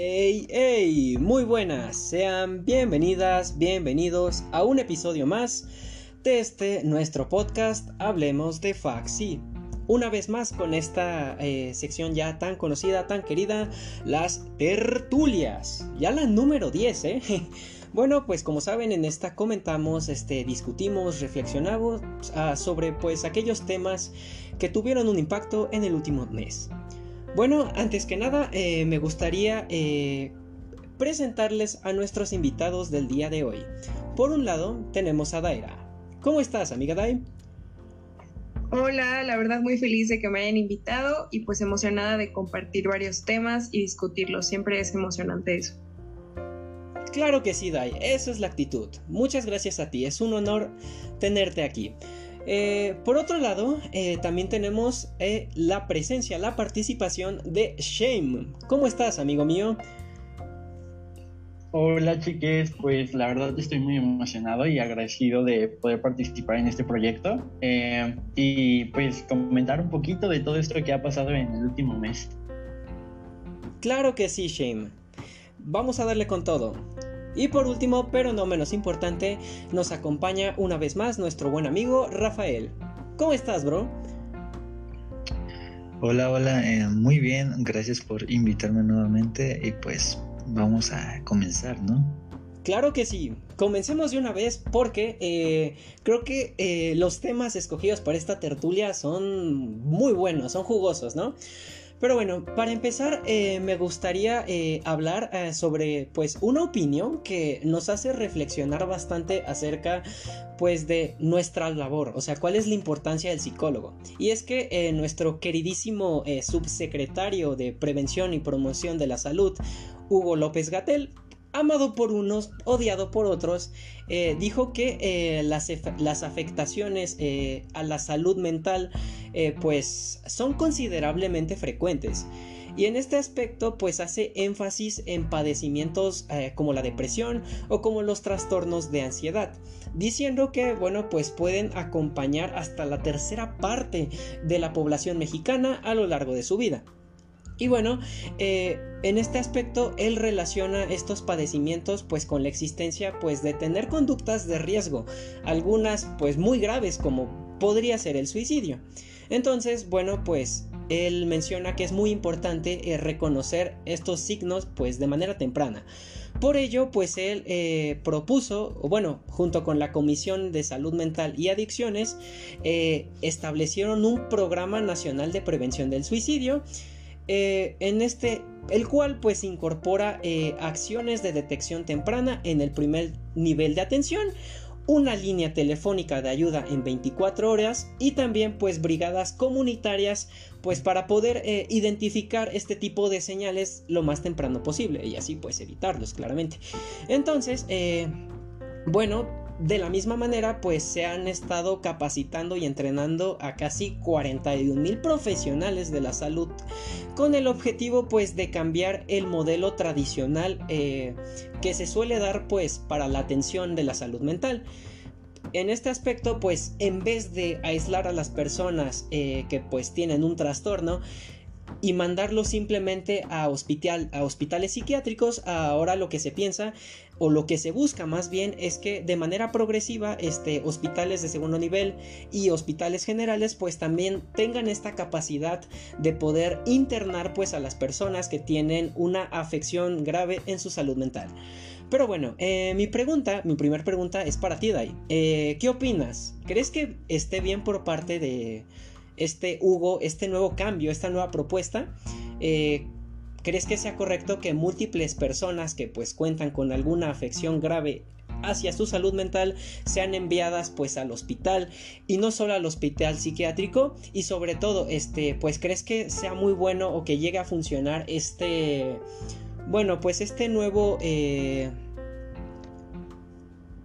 Hey, hey, muy buenas, sean bienvenidas, bienvenidos a un episodio más de este nuestro podcast Hablemos de Faxi. Una vez más con esta eh, sección ya tan conocida, tan querida, las tertulias. Ya la número 10, ¿eh? Bueno, pues como saben, en esta comentamos, este, discutimos, reflexionamos ah, sobre pues aquellos temas que tuvieron un impacto en el último mes. Bueno, antes que nada, eh, me gustaría eh, presentarles a nuestros invitados del día de hoy. Por un lado, tenemos a Daira. ¿Cómo estás, amiga Dai? Hola, la verdad muy feliz de que me hayan invitado y pues emocionada de compartir varios temas y discutirlos. Siempre es emocionante eso. Claro que sí, Dai, esa es la actitud. Muchas gracias a ti, es un honor tenerte aquí. Eh, por otro lado, eh, también tenemos eh, la presencia, la participación de Shame. ¿Cómo estás, amigo mío? Hola chiques, pues la verdad estoy muy emocionado y agradecido de poder participar en este proyecto y pues comentar un poquito de todo esto que ha pasado en el último mes. Claro que sí, Shame. Vamos a darle con todo. Y por último, pero no menos importante, nos acompaña una vez más nuestro buen amigo Rafael. ¿Cómo estás, bro? Hola, hola, eh, muy bien, gracias por invitarme nuevamente y pues vamos a comenzar, ¿no? Claro que sí, comencemos de una vez porque eh, creo que eh, los temas escogidos para esta tertulia son muy buenos, son jugosos, ¿no? Pero bueno, para empezar eh, me gustaría eh, hablar eh, sobre pues una opinión que nos hace reflexionar bastante acerca pues de nuestra labor, o sea, cuál es la importancia del psicólogo. Y es que nuestro queridísimo subsecretario de Prevención y Promoción de la Salud, Hugo López Gatel, amado por unos, odiado por otros, dijo que las, afectaciones a la salud mental pues son considerablemente frecuentes. Y en este aspecto pues hace énfasis en padecimientos como la depresión o como los trastornos de ansiedad, diciendo que bueno pues pueden acompañar hasta la tercera parte de la población mexicana a lo largo de su vida. Y bueno, eh, en este aspecto él relaciona estos padecimientos pues con la existencia pues de tener conductas de riesgo, algunas pues muy graves como podría ser el suicidio. Entonces, bueno, pues él menciona que es muy importante eh, reconocer estos signos pues de manera temprana. Por ello, pues él eh, propuso, bueno, junto con la Comisión de Salud Mental y Adicciones, establecieron un programa nacional de prevención del suicidio eh, en este, el cual pues incorpora eh, acciones de detección temprana en el primer nivel de atención, una línea telefónica de ayuda en 24 horas y también pues brigadas comunitarias pues para poder eh, identificar este tipo de señales lo más temprano posible y así pues evitarlos claramente. Entonces, bueno, de la misma manera, pues se han estado capacitando y entrenando a casi 41 mil profesionales de la salud con el objetivo pues de cambiar el modelo tradicional eh, que se suele dar pues para la atención de la salud mental. En este aspecto pues en vez de aislar a las personas eh, que pues tienen un trastorno, y mandarlo simplemente a, hospital, a hospitales psiquiátricos, ahora lo que se piensa o lo que se busca más bien es que de manera progresiva este, hospitales de segundo nivel y hospitales generales pues también tengan esta capacidad de poder internar pues a las personas que tienen una afección grave en su salud mental. Pero bueno, eh, mi pregunta, mi primera pregunta es para ti, Dai. Eh, ¿Qué opinas? ¿Crees que esté bien por parte de este Hugo, este nuevo cambio, esta nueva propuesta? Eh, ¿Crees que sea correcto que múltiples personas que pues cuentan con alguna afección grave hacia su salud mental sean enviadas pues al hospital y no solo al hospital psiquiátrico y sobre todo este pues crees que sea muy bueno o que llegue a funcionar este bueno pues este nuevo eh,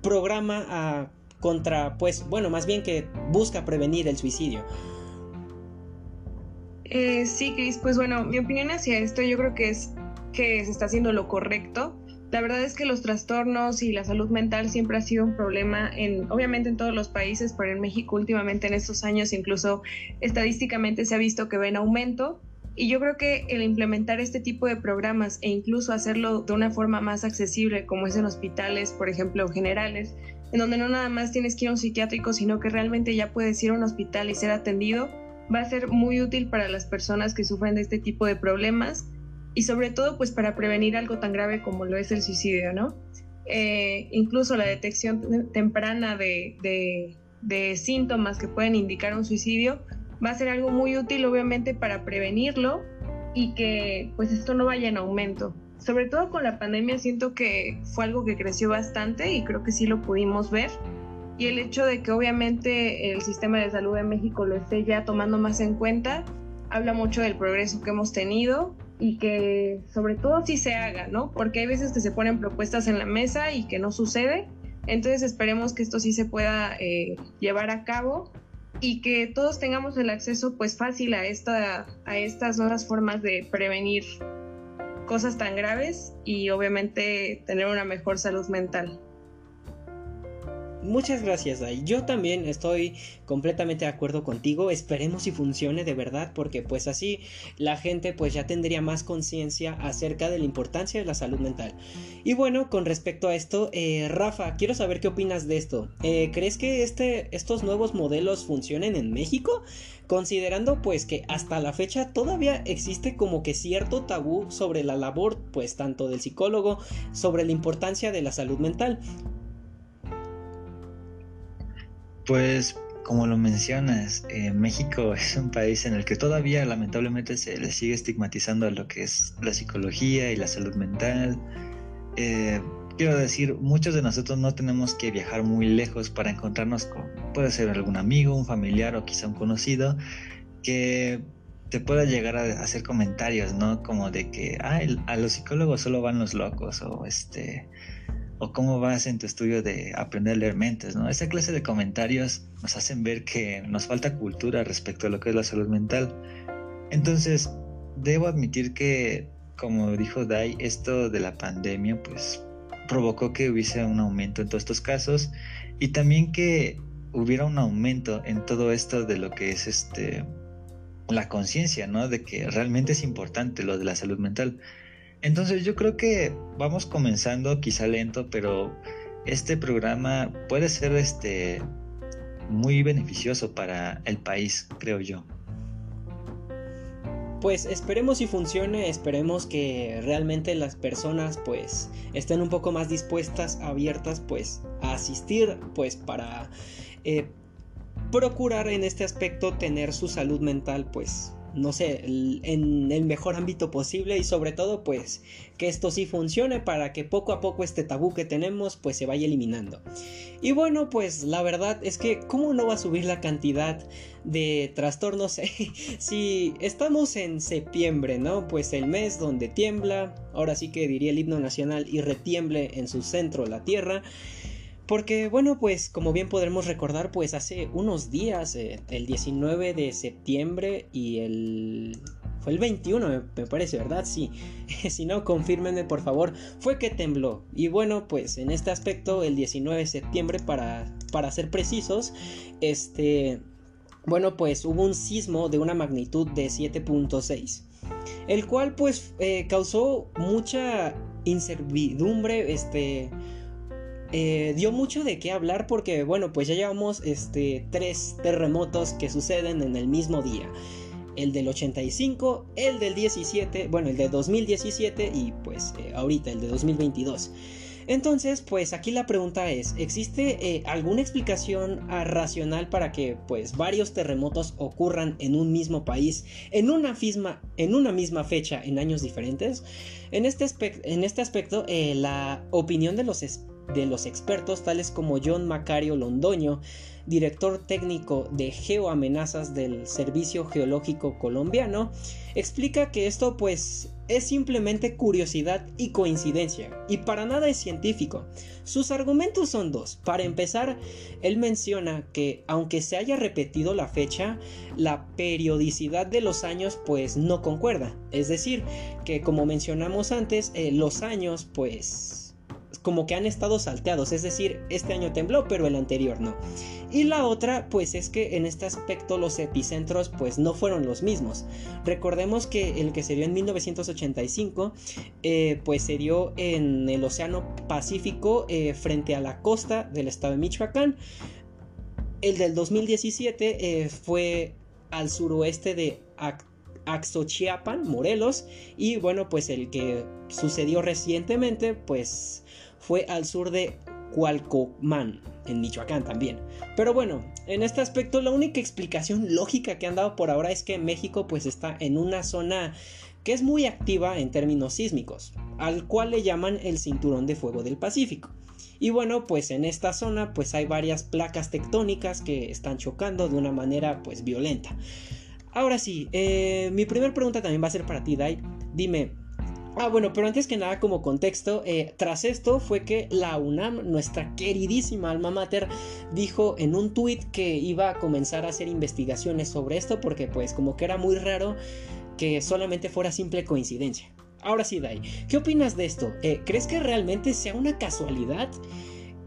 programa contra pues bueno más bien que busca prevenir el suicidio eh, sí, Cris, pues bueno, mi opinión hacia esto yo creo que es que se está haciendo lo correcto. La verdad es que los trastornos y la salud mental siempre ha sido un problema en, obviamente en todos los países, pero en México últimamente en estos años incluso estadísticamente se ha visto que va en aumento. Y yo creo que el implementar este tipo de programas e incluso hacerlo de una forma más accesible, como es en hospitales, por ejemplo, generales, en donde no nada más tienes que ir a un psiquiátrico, sino que realmente ya puedes ir a un hospital y ser atendido, va a ser muy útil para las personas que sufren de este tipo de problemas y sobre todo pues para prevenir algo tan grave como lo es el suicidio, ¿no? Eh, incluso la detección temprana de, de síntomas que pueden indicar un suicidio va a ser algo muy útil obviamente para prevenirlo y que pues esto no vaya en aumento. Sobre todo con la pandemia siento que fue algo que creció bastante y creo que sí lo pudimos ver. Y el hecho de que obviamente el sistema de salud de México lo esté ya tomando más en cuenta, habla mucho del progreso que hemos tenido y que sobre todo sí se haga, ¿no? Porque hay veces que se ponen propuestas en la mesa y que no sucede. Entonces esperemos que esto sí se pueda eh, llevar a cabo y que todos tengamos el acceso pues fácil a, esta, a estas nuevas formas de prevenir cosas tan graves y obviamente tener una mejor salud mental. Muchas gracias, Dai. Yo también estoy completamente de acuerdo contigo. Esperemos si funcione de verdad, porque pues así la gente pues ya tendría más conciencia acerca de la importancia de la salud mental. Y bueno, con respecto a esto, eh, Rafa, quiero saber qué opinas de esto. Eh, ¿Crees que este, estos nuevos modelos funcionen en México? Considerando pues que hasta la fecha todavía existe como que cierto tabú sobre la labor pues tanto del psicólogo sobre la importancia de la salud mental. Pues como lo mencionas, eh, México es un país en el que todavía lamentablemente se le sigue estigmatizando a lo que es la psicología y la salud mental. Eh, quiero decir, muchos de nosotros no tenemos que viajar muy lejos para encontrarnos con, puede ser algún amigo, un familiar o quizá un conocido, que te pueda llegar a hacer comentarios, ¿no? Como de que, ah, a los psicólogos solo van los locos o este o cómo vas en tu estudio de aprender a leer mentes, ¿no? Esa clase de comentarios nos hacen ver que nos falta cultura respecto a lo que es la salud mental. Entonces, debo admitir que, como dijo Dai, esto de la pandemia, pues provocó que hubiese un aumento en todos estos casos y también que hubiera un aumento en todo esto de lo que es este la conciencia, ¿no? De que realmente es importante lo de la salud mental. Entonces yo creo que vamos comenzando quizá lento, pero este programa puede ser este muy beneficioso para el país, creo yo. Pues esperemos si funcione, esperemos que realmente las personas pues estén un poco más dispuestas, abiertas pues a asistir pues para eh, procurar en este aspecto tener su salud mental pues no sé, en el mejor ámbito posible y sobre todo pues que esto sí funcione para que poco a poco este tabú que tenemos pues se vaya eliminando. Y bueno pues la verdad es que cómo no va a subir la cantidad de trastornos si estamos en septiembre, ¿no? Pues el mes donde tiembla, ahora sí que diría el himno nacional y retiemble en su centro la tierra. Porque bueno, pues como bien podremos recordar, pues hace unos días, eh, el 19 de septiembre y el... Fue el 21, me, parece, ¿verdad? Sí. si no, confírmenme por favor. Fue que tembló. Y bueno, pues en este aspecto, el 19 de septiembre, para, para ser precisos, este... Bueno, pues hubo un sismo de una magnitud de 7.6. El cual pues eh, causó mucha inservidumbre, este eh, dio mucho de qué hablar porque, bueno, pues ya llevamos este, tres terremotos que suceden en el mismo día. El del 85, el del 17, bueno, el de 2017 y pues eh, ahorita el de 2022. Entonces, pues aquí la pregunta es, ¿existe eh, alguna explicación ah, racional para que pues varios terremotos ocurran en un mismo país en una, misma, en una misma fecha en años diferentes? En este, en este aspecto, la opinión de los de los expertos tales como John Macario Londoño, director técnico de geoamenazas del Servicio Geológico Colombiano, explica que esto pues es simplemente curiosidad y coincidencia, y para nada es científico. Sus argumentos son dos. Para empezar, él menciona que aunque se haya repetido la fecha, la periodicidad de los años pues no concuerda. Es decir, que como mencionamos antes, eh, los años pues como que han estado salteados, es decir, este año tembló, pero el anterior no. Y la otra, pues es que en este aspecto los epicentros pues no fueron los mismos. Recordemos que el que se dio en 1985, eh, pues se dio en el Océano Pacífico eh, frente a la costa del estado de Michoacán. El del 2017 eh, fue al suroeste de Axochiapan, Morelos, y bueno, pues el que sucedió recientemente, pues fue al sur de Cualcomán, en Michoacán también. Pero bueno, en este aspecto la única explicación lógica que han dado por ahora es que México pues está en una zona que es muy activa en términos sísmicos, al cual le llaman el cinturón de fuego del Pacífico. Y bueno, pues en esta zona pues hay varias placas tectónicas que están chocando de una manera pues violenta. Ahora sí, eh, mi primera pregunta también va a ser para ti, Dai. Dime, Ah, bueno, pero antes que nada, como contexto, eh, tras esto fue que la UNAM, nuestra queridísima alma mater, dijo en un tuit que iba a comenzar a hacer investigaciones sobre esto porque pues como que era muy raro que solamente fuera simple coincidencia. Ahora sí, Dai, ¿qué opinas de esto? Eh, ¿Crees que realmente sea una casualidad?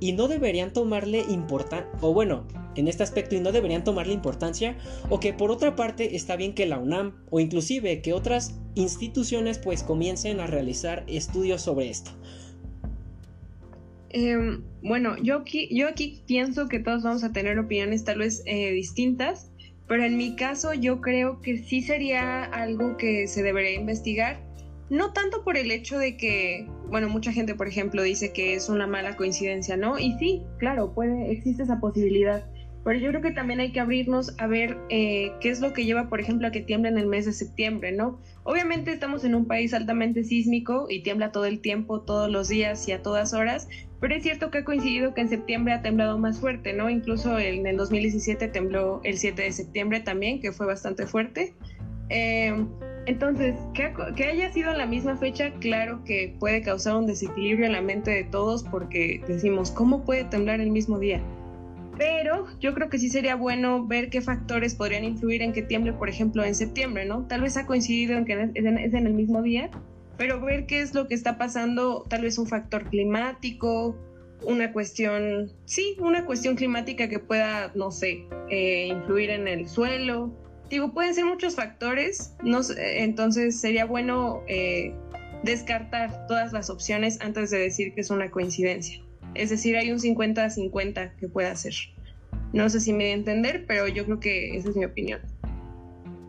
y no deberían tomarle importancia, o bueno, en este aspecto y no deberían tomarle importancia, o que por otra parte está bien que la UNAM o inclusive que otras instituciones pues comiencen a realizar estudios sobre esto. Em, bueno, yo aquí, yo aquí pienso que todos vamos a tener opiniones tal vez eh, distintas, pero en mi caso yo creo que sí sería algo que se debería investigar no tanto por el hecho de que, bueno, mucha gente, por ejemplo, dice que es una mala coincidencia, ¿no? Y sí, claro, puede, existe esa posibilidad. Pero yo creo que también hay que abrirnos a ver eh, qué es lo que lleva, por ejemplo, a que tiemble en el mes de septiembre, ¿no? Obviamente estamos en un país altamente sísmico y tiembla todo el tiempo, todos los días y a todas horas, pero es cierto que ha coincidido que en septiembre ha temblado más fuerte, ¿no? Incluso en el 2017 tembló el 7 de septiembre también, que fue bastante fuerte. Eh, entonces, que, haya sido la misma fecha, claro que puede causar un desequilibrio en la mente de todos porque decimos, ¿cómo puede temblar el mismo día? Pero yo creo que sí sería bueno ver qué factores podrían influir en que tiemble, por ejemplo, en septiembre, ¿no? Tal vez ha coincidido en que es en, el mismo día, pero ver qué es lo que está pasando, tal vez un factor climático, una cuestión, sí, una cuestión climática que pueda, no sé, eh, influir en el suelo, digo, pueden ser muchos factores, no entonces sería bueno eh, descartar todas las opciones antes de decir que es una coincidencia. Es decir, hay un 50-50 que puede ser. No sé si me voy a entender, pero yo creo que esa es mi opinión.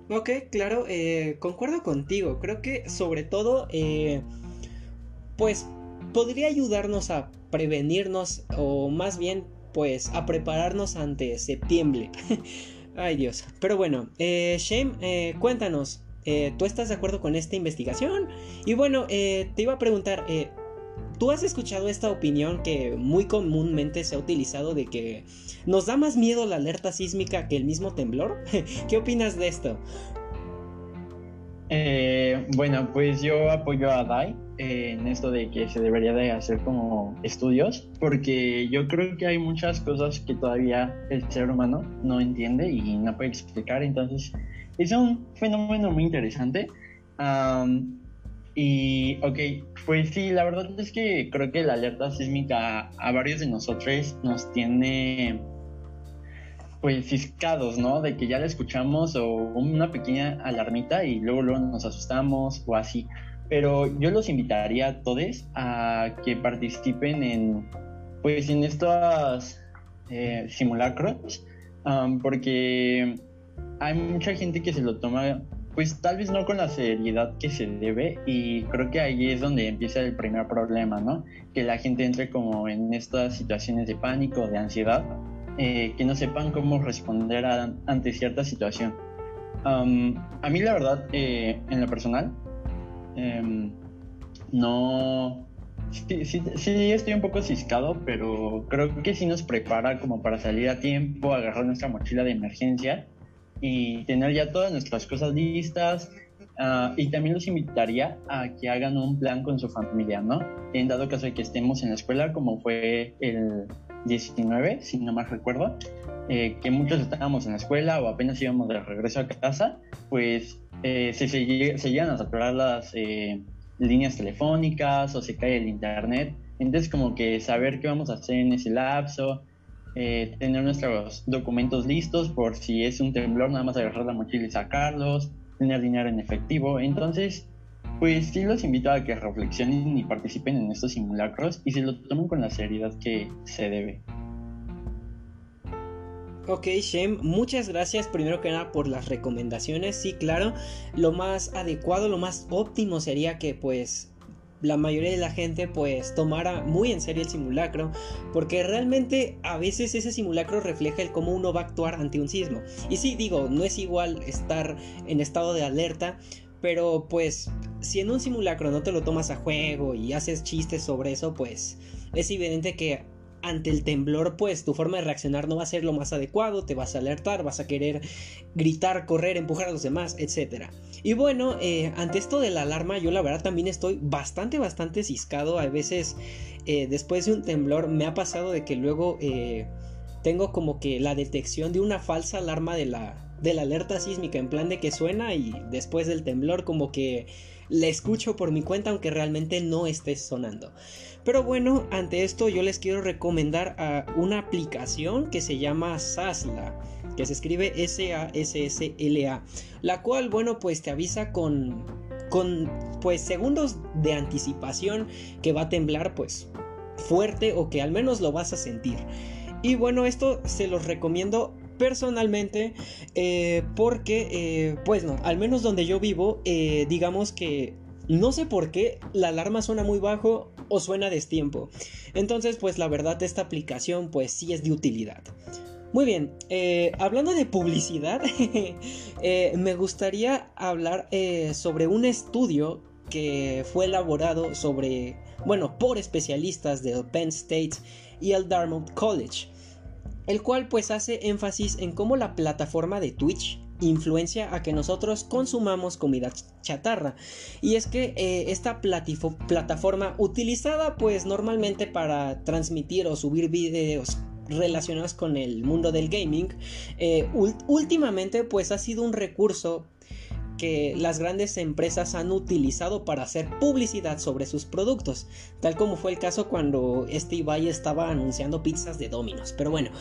Ok, claro, eh, concuerdo contigo. Creo que sobre todo, eh, pues podría ayudarnos a prevenirnos o más bien, pues a prepararnos ante septiembre. Ay Dios. Pero bueno, eh, Shane, eh, cuéntanos, eh, ¿tú estás de acuerdo con esta investigación? Y bueno, te iba a preguntar, ¿tú has escuchado esta opinión que muy comúnmente se ha utilizado de que nos da más miedo la alerta sísmica que el mismo temblor? ¿Qué opinas de esto? bueno, pues yo apoyo a Dai en esto de que se debería de hacer como estudios, porque yo creo que hay muchas cosas que todavía el ser humano no entiende y no puede explicar, entonces es un fenómeno muy interesante. Y, ok, pues sí, la verdad es que creo que la alerta sísmica a varios de nosotros nos tiene pues ciscados, ¿no? De que ya la escuchamos o una pequeña alarmita y luego, luego nos asustamos o así pero yo los invitaría a todos a que participen en, pues, en estos eh, simulacros, porque hay mucha gente que se lo toma, pues tal vez no con la seriedad que se debe, y creo que ahí es donde empieza el primer problema, ¿no? Que la gente entre como en estas situaciones de pánico, de ansiedad, eh, que no sepan cómo responder ante cierta situación. a mí la verdad, eh, en lo personal, Em, no... Sí, sí, estoy un poco ciscado, pero creo que sí nos prepara como para salir a tiempo, agarrar nuestra mochila de emergencia y tener ya todas nuestras cosas listas. Ah, y también los invitaría a que hagan un plan con su familia, ¿no? En dado caso de que estemos en la escuela, como fue el 19, si no mal recuerdo, eh, que muchos estábamos en la escuela o apenas íbamos de regreso a casa, pues eh, se, se, llegan a saturar las eh, líneas telefónicas o se cae el internet, Entonces como que saber qué vamos a hacer en ese lapso, eh, tener nuestros documentos listos por si es un temblor, nada más agarrar la mochila y sacarlos, tener dinero en efectivo. Entonces, pues sí los invito a que reflexionen y participen en estos simulacros y se lo tomen con la seriedad que se debe. Ok, Shem, muchas gracias primero que nada por las recomendaciones. Sí, claro, lo más adecuado, lo más óptimo sería que pues la mayoría de la gente pues tomara muy en serio el simulacro porque realmente a veces ese simulacro refleja el cómo uno va a actuar ante un sismo y sí digo no es igual estar en estado de alerta pero pues si en un simulacro no te lo tomas a juego y haces chistes sobre eso pues es evidente que ante el temblor, pues tu forma de reaccionar no va a ser lo más adecuado, te vas a alertar, vas a querer gritar, correr, empujar a los demás, etc. Y bueno, eh, ante esto de la alarma, yo la verdad también estoy bastante, bastante ciscado. A veces, eh, después de un temblor, me ha pasado de que luego eh, tengo como que la detección de una falsa alarma de la, de la alerta sísmica, en plan de que suena y después del temblor, como que la escucho por mi cuenta, aunque realmente no esté sonando. Pero bueno, ante esto yo les quiero recomendar a una aplicación que se llama Sasla, que se escribe S-A-S-S-L-A, la cual, bueno, pues te avisa con, con, pues, segundos de anticipación que va a temblar, pues, fuerte o que al menos lo vas a sentir. Y bueno, esto se los recomiendo personalmente eh, porque, eh, pues no, al menos donde yo vivo, eh, digamos que no sé por qué la alarma suena muy bajo o suena destiempo. Entonces, pues la verdad esta aplicación pues sí es de utilidad. Muy bien, eh, hablando de publicidad, eh, me gustaría hablar eh, sobre un estudio que fue elaborado sobre, bueno, por especialistas del Penn State y el Dartmouth College, el cual pues hace énfasis en cómo la plataforma de Twitch influencia a que nosotros consumamos comida chatarra. Y es que eh, esta plataforma utilizada pues normalmente para transmitir o subir videos relacionados con el mundo del gaming, eh, últimamente pues ha sido un recurso que las grandes empresas han utilizado para hacer publicidad sobre sus productos, tal como fue el caso cuando este Ibai estaba anunciando pizzas de Domino's. Pero bueno,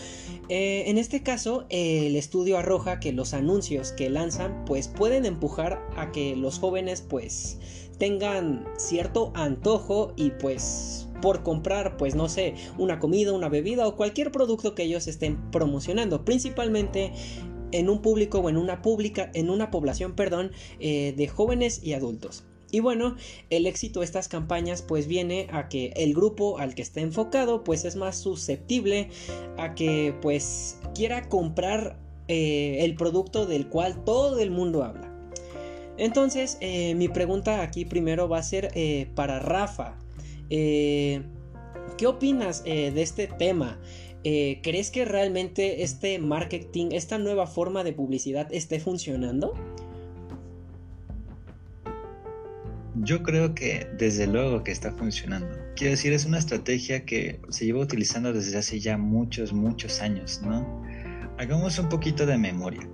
eh, en este caso el estudio arroja que los anuncios que lanzan pues pueden empujar a que los jóvenes pues tengan cierto antojo y pues por comprar, pues no sé, una comida, una bebida o cualquier producto que ellos estén promocionando, principalmente en un público o en una pública, en una población, perdón, eh, de jóvenes y adultos. Y bueno, el éxito de estas campañas pues viene a que el grupo al que está enfocado pues es más susceptible a que pues quiera comprar eh, el producto del cual todo el mundo habla. Entonces, eh, mi pregunta aquí primero va a ser para Rafa. ¿Qué opinas de este tema? Eh, ¿crees que realmente este marketing, esta nueva forma de publicidad esté funcionando? Yo creo que desde luego que está funcionando. Quiero decir, es una estrategia que se lleva utilizando desde hace ya muchos, muchos años, ¿no? Hagamos un poquito de memoria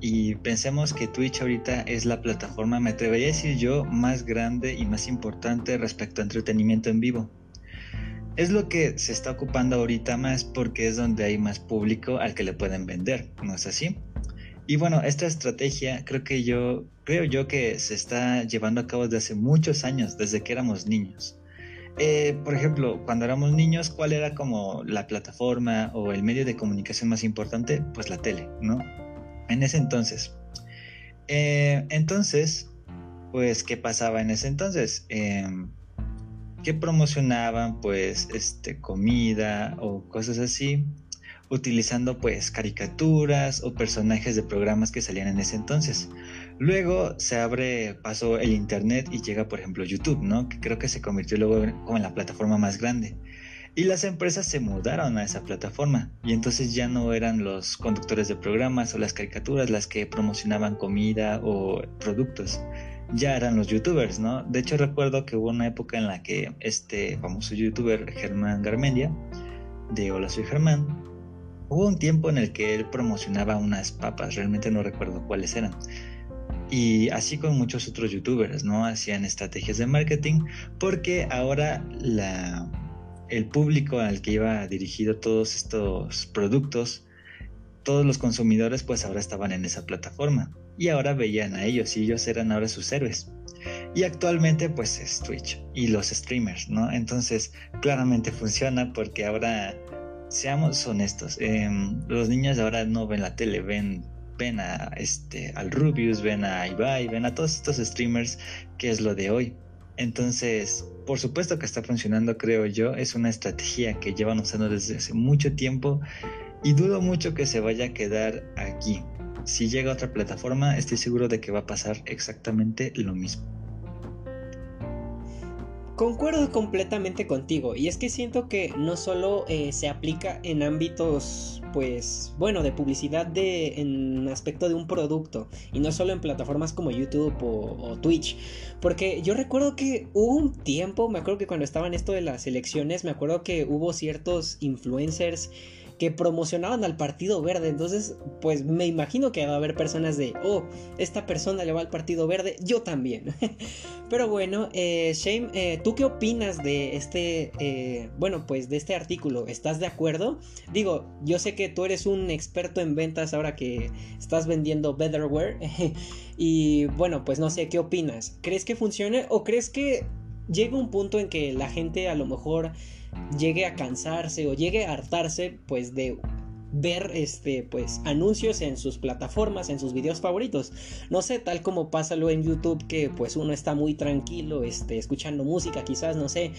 y pensemos que Twitch ahorita es la plataforma, me atrevería a decir yo, más grande y más importante respecto a entretenimiento en vivo es lo que se está ocupando ahorita más porque es donde hay más público al que le pueden vender, ¿no es así? Y bueno, esta estrategia creo que yo, creo yo que se está llevando a cabo desde hace muchos años, desde que éramos niños. Eh, por ejemplo, cuando éramos niños, ¿cuál era como la plataforma o el medio de comunicación más importante? Pues la tele, ¿no? En ese entonces. Eh, entonces, pues, ¿qué pasaba en ese entonces? Eh, que promocionaban pues este comida o cosas así utilizando pues caricaturas o personajes de programas que salían en ese entonces. Luego se abre paso el internet y llega por ejemplo YouTube, ¿no? Que creo que se convirtió luego como en la plataforma más grande. Y las empresas se mudaron a esa plataforma y entonces ya no eran los conductores de programas o las caricaturas las que promocionaban comida o productos, ya eran los youtubers, ¿no? De hecho recuerdo que hubo una época en la que este famoso youtuber Germán Garmendia, de Hola soy Germán, hubo un tiempo en el que él promocionaba unas papas, realmente no recuerdo cuáles eran. Y así con muchos otros youtubers, ¿no? Hacían estrategias de marketing porque ahora la, el público al que iba dirigido todos estos productos, todos los consumidores pues ahora estaban en esa plataforma y ahora veían a ellos y ellos eran ahora sus héroes. Y actualmente pues es Twitch y los streamers, ¿no? Entonces claramente funciona porque ahora, seamos honestos, em, los niños ahora no ven la tele, ven, ven a, este, al Rubius, ven a Ibai, ven a todos estos streamers que es lo de hoy. Entonces, por supuesto que está funcionando, creo yo, es una estrategia que llevan usando desde hace mucho tiempo y dudo mucho que se vaya a quedar aquí si llega a otra plataforma, estoy seguro de que va a pasar exactamente lo mismo. Concuerdo completamente contigo y es que siento que no solo eh, se aplica en ámbitos pues bueno de publicidad de en aspecto de un producto y no solo en plataformas como YouTube o, o, Twitch porque yo recuerdo que hubo un tiempo me acuerdo que cuando estaban esto de las elecciones me acuerdo que hubo ciertos influencers que promocionaban al Partido Verde. Entonces, pues me imagino que va a haber personas de, oh, esta persona le va al Partido Verde, yo también. Pero bueno, eh, Shane, eh, ¿tú qué opinas de este, eh, bueno, pues de este artículo? ¿Estás de acuerdo? Digo, yo sé que tú eres un experto en ventas ahora que estás vendiendo Betterware. y bueno, pues no sé, ¿qué opinas? ¿Crees que funcione o crees que llega un punto en que la gente a lo mejor llegue a cansarse o llegue a hartarse pues de ver este pues anuncios en sus plataformas, en sus videos favoritos. No sé, tal como pásalo en YouTube que pues uno está muy tranquilo, este escuchando música, quizás no sé,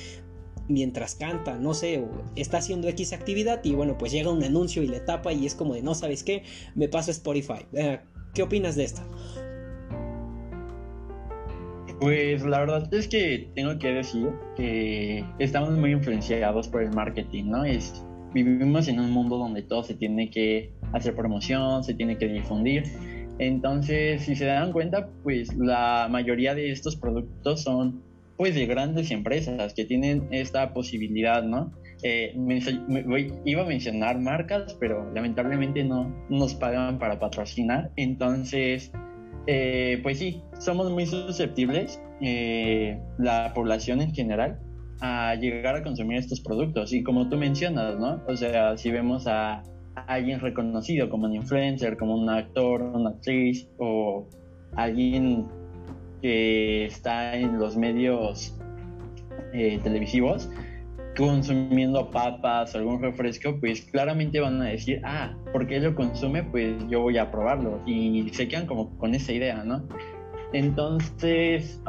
mientras canta, no sé, o está haciendo X actividad y bueno, pues llega un anuncio y le tapa y es como de no sabes qué, me paso Spotify. Eh, ¿Qué opinas de esto? Pues la verdad es que tengo que decir que estamos muy influenciados por el marketing, ¿no? Es, vivimos en un mundo donde todo se tiene que hacer promoción, se tiene que difundir. Entonces, si se dan cuenta, pues la mayoría de estos productos son pues de grandes empresas que tienen esta posibilidad, ¿no? Eh, iba a mencionar marcas, pero lamentablemente no nos pagan para patrocinar. Entonces, eh, pues sí, somos muy susceptibles, eh, la población en general, a llegar a consumir estos productos. Y como tú mencionas, ¿no? O sea, si vemos a, alguien reconocido como un influencer, como un actor, una actriz o alguien que está en los medios eh, televisivos, consumiendo papas o algún refresco, pues claramente van a decir, ah, porque él lo consume, pues yo voy a probarlo. Y se quedan como con esa idea, ¿no? Entonces,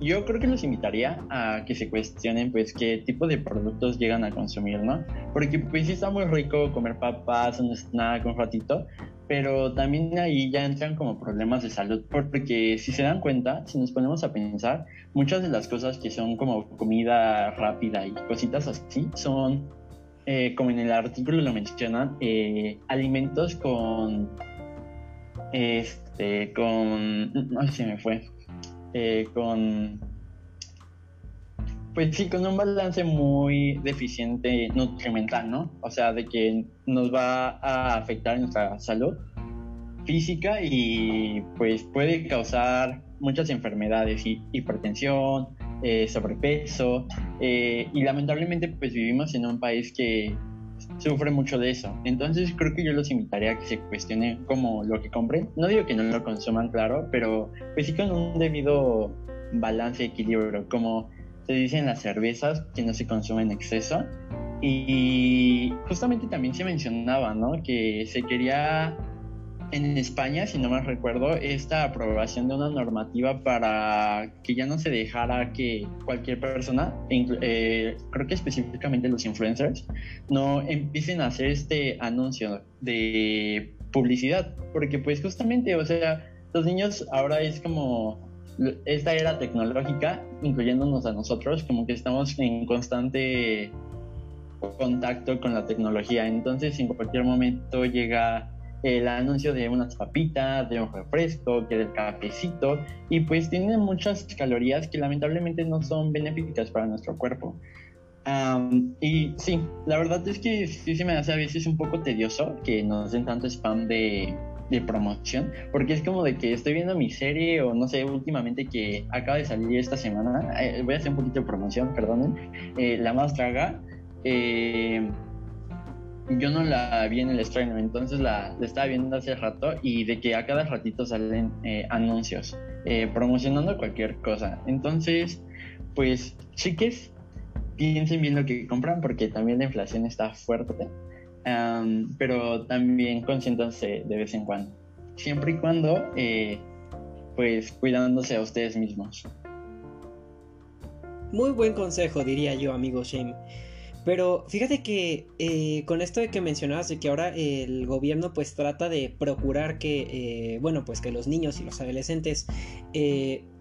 yo creo que los invitaría a que se cuestionen, pues, qué tipo de productos llegan a consumir, ¿no? Porque, pues, sí está muy rico comer papas, un snack, un ratito, pero también ahí ya entran como problemas de salud, porque si se dan cuenta, si nos ponemos a pensar, muchas de las cosas que son como comida rápida y cositas así son, eh, como en el artículo lo mencionan, eh, alimentos con, este, con, no sé me fue, eh, con pues sí, con un balance muy deficiente nutrimental, ¿no? O sea, de que nos va a afectar nuestra salud física y pues puede causar muchas enfermedades, hipertensión, eh, sobrepeso eh, y lamentablemente pues vivimos en un país que sufre mucho de eso. Entonces creo que yo los invitaría a que se cuestionen como lo que compren. No digo que no lo consuman, claro, pero pues sí con un debido balance, equilibrio, como se dicen las cervezas que no se consumen en exceso. Y justamente también se mencionaba, ¿no? Que se quería en España, si no me recuerdo, esta aprobación de una normativa para que ya no se dejara que cualquier persona, eh, creo que específicamente los influencers, no empiecen a hacer este anuncio de publicidad, porque pues justamente, o sea, los niños ahora es como esta era tecnológica, incluyéndonos a nosotros, como que estamos en constante contacto con la tecnología. Entonces, en cualquier momento llega el anuncio de unas papitas, de un refresco, que del cafecito, y pues tiene muchas calorías que lamentablemente no son benéficas para nuestro cuerpo. y sí, la verdad es que sí se me hace a veces un poco tedioso que nos den tanto spam de de promoción, porque es como de que estoy viendo mi serie o no sé, últimamente que acaba de salir esta semana, eh, voy a hacer un poquito de promoción, perdonen, eh, La Más Draga, eh, yo no la vi en el estreno, entonces la, estaba viendo hace rato y de que a cada ratito salen anuncios promocionando cualquier cosa, entonces pues chiques, piensen bien lo que compran porque también la inflación está fuerte pero también consiéntanse de vez en cuando. Siempre y cuando, eh, pues, cuidándose a ustedes mismos. Muy buen consejo, diría yo, amigo Shane. Pero fíjate que eh, con esto de que mencionabas de que ahora el gobierno pues trata de procurar que, eh, bueno, pues que los niños y los adolescentes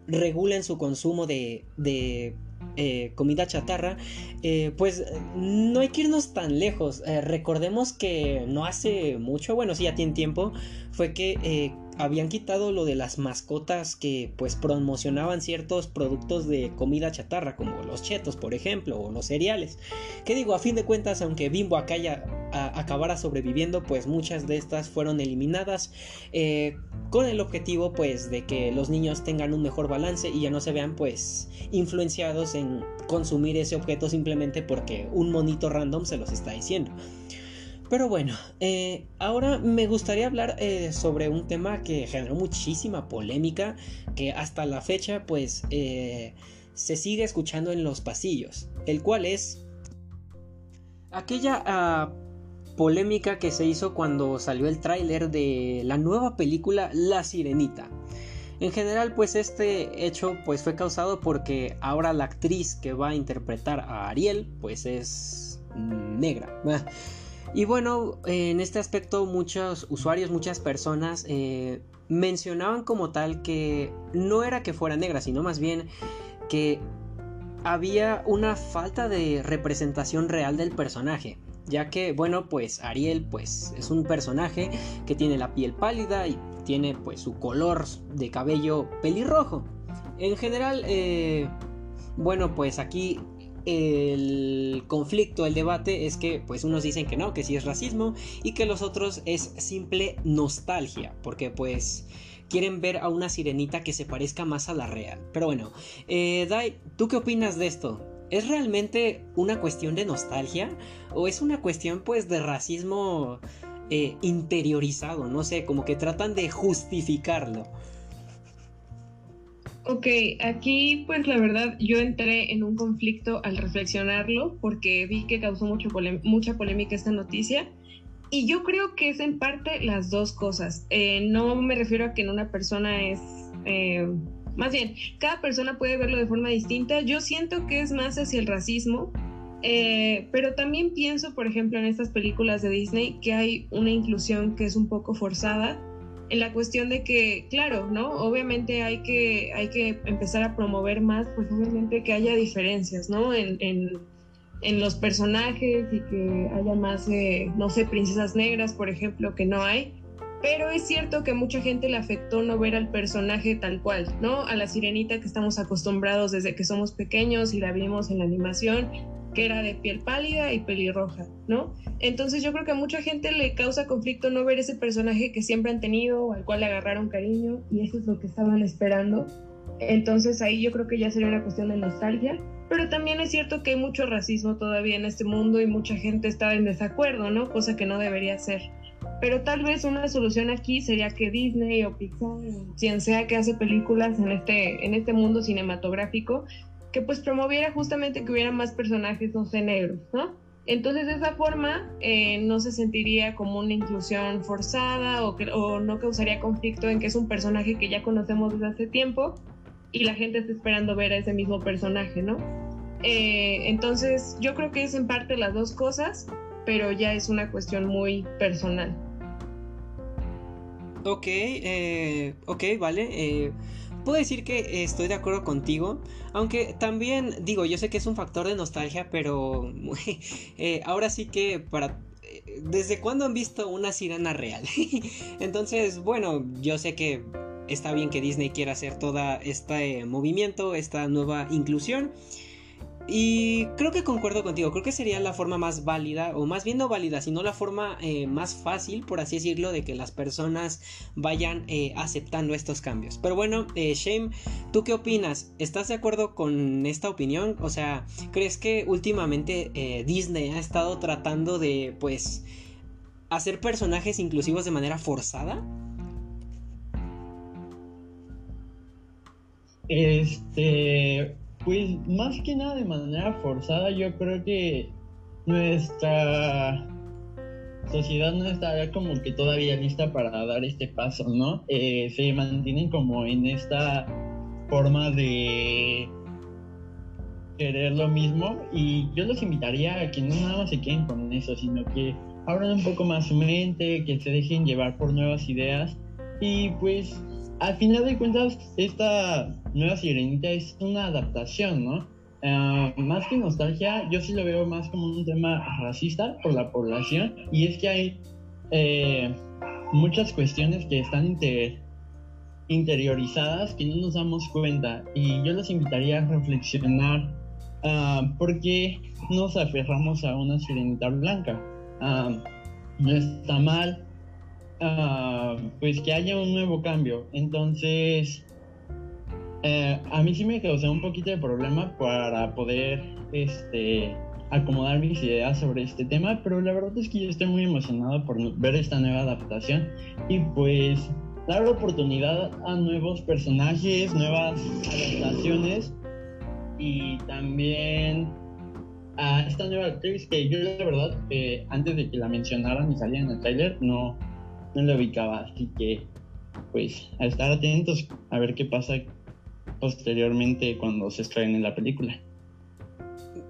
regulen su consumo de, de eh, comida chatarra, eh, pues no hay que irnos tan lejos. Eh, recordemos que no hace mucho, bueno, sí, ya tiene tiempo, fue que habían quitado lo de las mascotas que pues promocionaban ciertos productos de comida chatarra como los chetos por ejemplo o los cereales. Que digo a fin de cuentas aunque Bimbo acá ya acabara sobreviviendo pues muchas de estas fueron eliminadas eh, con el objetivo pues de que los niños tengan un mejor balance y ya no se vean pues influenciados en consumir ese objeto simplemente porque un monito random se los está diciendo pero bueno, eh, ahora me gustaría hablar eh, sobre un tema que generó muchísima polémica, que hasta la fecha pues eh, se sigue escuchando en los pasillos, el cual es aquella ah, polémica que se hizo cuando salió el tráiler de la nueva película La Sirenita. En general, pues este hecho pues fue causado porque ahora la actriz que va a interpretar a Ariel pues es negra. Y bueno, en este aspecto muchos usuarios, muchas personas eh, mencionaban como tal que no era que fuera negra, sino más bien que había una falta de representación real del personaje. Ya que, bueno, pues Ariel pues es un personaje que tiene la piel pálida y tiene pues su color de cabello pelirrojo. En general, eh, bueno, pues aquí el conflicto, el debate es que pues unos dicen que no, que sí es racismo y que los otros es simple nostalgia, porque pues quieren ver a una sirenita que se parezca más a la real. Pero bueno, eh, Dai, ¿tú qué opinas de esto? ¿Es realmente una cuestión de nostalgia o es una cuestión pues de racismo eh, interiorizado? No sé, como que tratan de justificarlo. Ok, aquí pues la verdad yo entré en un conflicto al reflexionarlo porque vi que causó mucho mucha polémica esta noticia y yo creo que es en parte las dos cosas. Eh, no me refiero a que en una persona es... Eh, más bien, cada persona puede verlo de forma distinta. Yo siento que es más hacia el racismo, eh, pero también pienso, por ejemplo, en estas películas de Disney que hay una inclusión que es un poco forzada en la cuestión de que, claro, ¿no? Obviamente hay que, hay que empezar a promover más, pues obviamente que haya diferencias, ¿no? En, en, en los personajes y que haya más, eh, no sé, princesas negras, por ejemplo, que no hay. Pero es cierto que mucha gente le afectó no ver al personaje tal cual, ¿no? A la sirenita que estamos acostumbrados desde que somos pequeños y la vimos en la animación que era de piel pálida y pelirroja, ¿no? Entonces yo creo que a mucha gente le causa conflicto no ver ese personaje que siempre han tenido, al cual le agarraron cariño, y eso es lo que estaban esperando. Entonces ahí yo creo que ya sería una cuestión de nostalgia, pero también es cierto que hay mucho racismo todavía en este mundo y mucha gente está en desacuerdo, ¿no? Cosa que no debería ser. Pero tal vez una solución aquí sería que Disney o Pixar, quien sea que hace películas en este, en este mundo cinematográfico, que pues promoviera justamente que hubiera más personajes, no sé, negros, ¿no? Entonces de esa forma eh, no se sentiría como una inclusión forzada o, que, o no causaría conflicto en que es un personaje que ya conocemos desde hace tiempo y la gente está esperando ver a ese mismo personaje, ¿no? Eh, entonces yo creo que es en parte las dos cosas, pero ya es una cuestión muy personal. Ok, eh, ok, vale puedo decir que estoy de acuerdo contigo, aunque también digo, yo sé que es un factor de nostalgia, pero eh, ahora sí que para... Eh, ¿Desde cuándo han visto una sirena real? Entonces, bueno, yo sé que está bien que Disney quiera hacer todo este movimiento, esta nueva inclusión. Y creo que concuerdo contigo, creo que sería la forma más válida, o más bien no válida, sino la forma eh, más fácil, por así decirlo, de que las personas vayan eh, aceptando estos cambios. Pero bueno, eh, Shame, ¿tú qué opinas? ¿Estás de acuerdo con esta opinión? O sea, ¿crees que últimamente eh, Disney ha estado tratando de, pues, hacer personajes inclusivos de manera forzada? Este, pues más que nada de manera forzada, yo creo que nuestra sociedad no está como que todavía lista para dar este paso, ¿no? Eh, se mantienen como en esta forma de querer lo mismo y yo los invitaría a que no nada más se queden con eso, sino que abran un poco más su mente, que se dejen llevar por nuevas ideas y pues al final de cuentas esta nueva sirenita es una adaptación, ¿no? Ah, más que nostalgia, yo sí lo veo más como un tema racista por la población y es que hay eh, muchas cuestiones que están interiorizadas que no nos damos cuenta y yo los invitaría a reflexionar uh, por qué nos aferramos a una sirenita blanca. Ah, no está mal pues que haya un nuevo cambio. Entonces, eh, a mí sí me causó un poquito de problema para poder este, acomodar mis ideas sobre este tema, pero la verdad es que yo estoy muy emocionado por ver esta nueva adaptación y pues dar oportunidad a nuevos personajes, nuevas adaptaciones y también a esta nueva actriz que yo la verdad eh, antes de que la mencionaran y saliera en el trailer no, no la ubicaba, así que pues a estar atentos a ver qué pasa posteriormente cuando se estrene la película.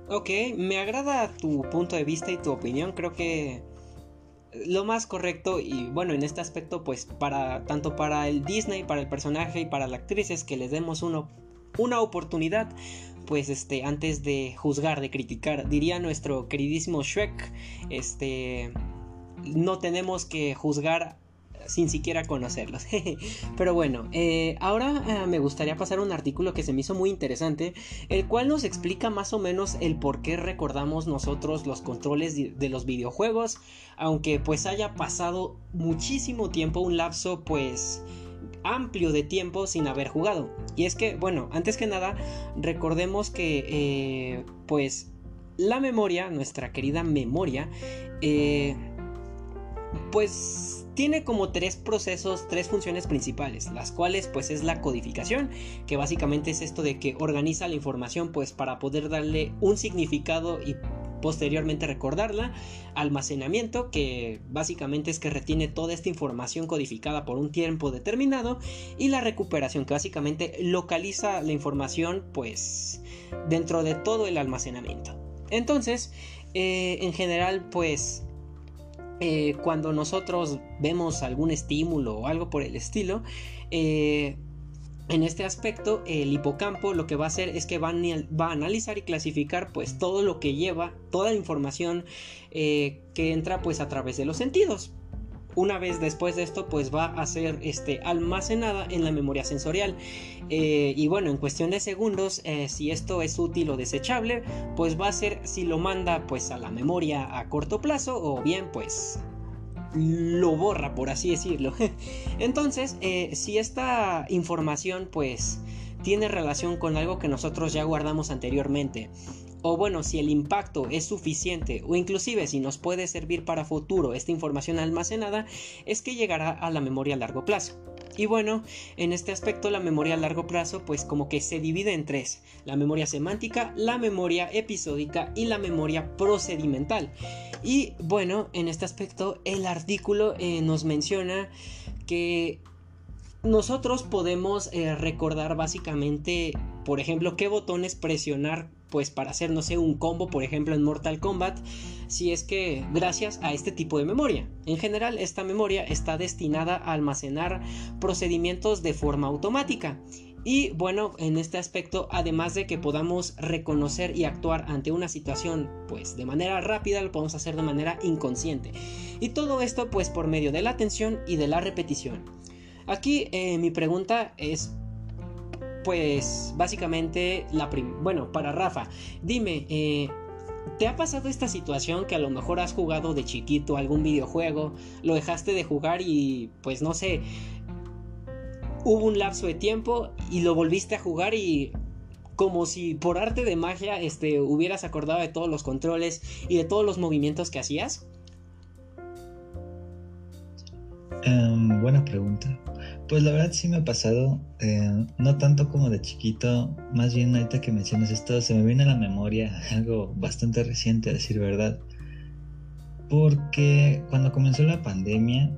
Ok, me agrada tu punto de vista y tu opinión. Creo que lo más correcto y bueno en este aspecto pues para tanto para el Disney, para el personaje y para la actriz es que les demos uno, una oportunidad pues este antes de juzgar, de criticar. Diría nuestro queridísimo Shrek, este no tenemos que juzgar sin siquiera conocerlos. Pero bueno, eh, ahora eh, me gustaría pasar un artículo que se me hizo muy interesante, el cual nos explica más o menos el por qué recordamos nosotros los controles de, los videojuegos, aunque pues haya pasado muchísimo tiempo, un lapso pues amplio de tiempo sin haber jugado. Y es que, bueno, antes que nada, recordemos que eh, pues la memoria, nuestra querida memoria, pues tiene como tres procesos, tres funciones principales, las cuales pues es la codificación, que básicamente es esto de que organiza la información pues para poder darle un significado y posteriormente recordarla, almacenamiento, que básicamente es que retiene toda esta información codificada por un tiempo determinado, y la recuperación, que básicamente localiza la información pues dentro de todo el almacenamiento. Entonces, eh, en general pues eh, cuando nosotros vemos algún estímulo o algo por el estilo, eh, en este aspecto, el hipocampo lo que va a hacer es que va a, analizar y clasificar pues todo lo que lleva, toda la información eh, que entra pues a través de los sentidos. Una vez después de esto, pues va a ser este, almacenada en la memoria sensorial. Eh, y bueno, en cuestión de segundos, eh, si esto es útil o desechable, pues va a ser si lo manda pues a la memoria a corto plazo o bien pues lo borra, por así decirlo. Entonces, eh, si esta información pues tiene relación con algo que nosotros ya guardamos anteriormente, o bueno, si el impacto es suficiente o inclusive si nos puede servir para futuro esta información almacenada, es que llegará a la memoria a largo plazo. Y bueno, en este aspecto la memoria a largo plazo pues como que se divide en tres, la memoria semántica, la memoria episódica y la memoria procedimental. Y bueno, en este aspecto el artículo eh, nos menciona que nosotros podemos eh, recordar básicamente, por ejemplo, qué botones presionar pues para hacer, no sé, un combo, por ejemplo, en Mortal Kombat, si es que gracias a este tipo de memoria. En general, esta memoria está destinada a almacenar procedimientos de forma automática. Y bueno, en este aspecto, además de que podamos reconocer y actuar ante una situación pues de manera rápida, lo podemos hacer de manera inconsciente. Y todo esto pues por medio de la atención y de la repetición. Aquí eh, mi pregunta es pues básicamente la bueno, para Rafa, dime, eh, ¿te ha pasado esta situación que a lo mejor has jugado de chiquito algún videojuego, lo dejaste de jugar y pues no sé, hubo un lapso de tiempo y lo volviste a jugar y como si por arte de magia este, hubieras acordado de todos los controles y de todos los movimientos que hacías? Em, buena pregunta. Pues la verdad sí me ha pasado, eh, no tanto como de chiquito, más bien ahorita que mencionas esto, se me viene a la memoria algo bastante reciente, a decir verdad. Porque cuando comenzó la pandemia,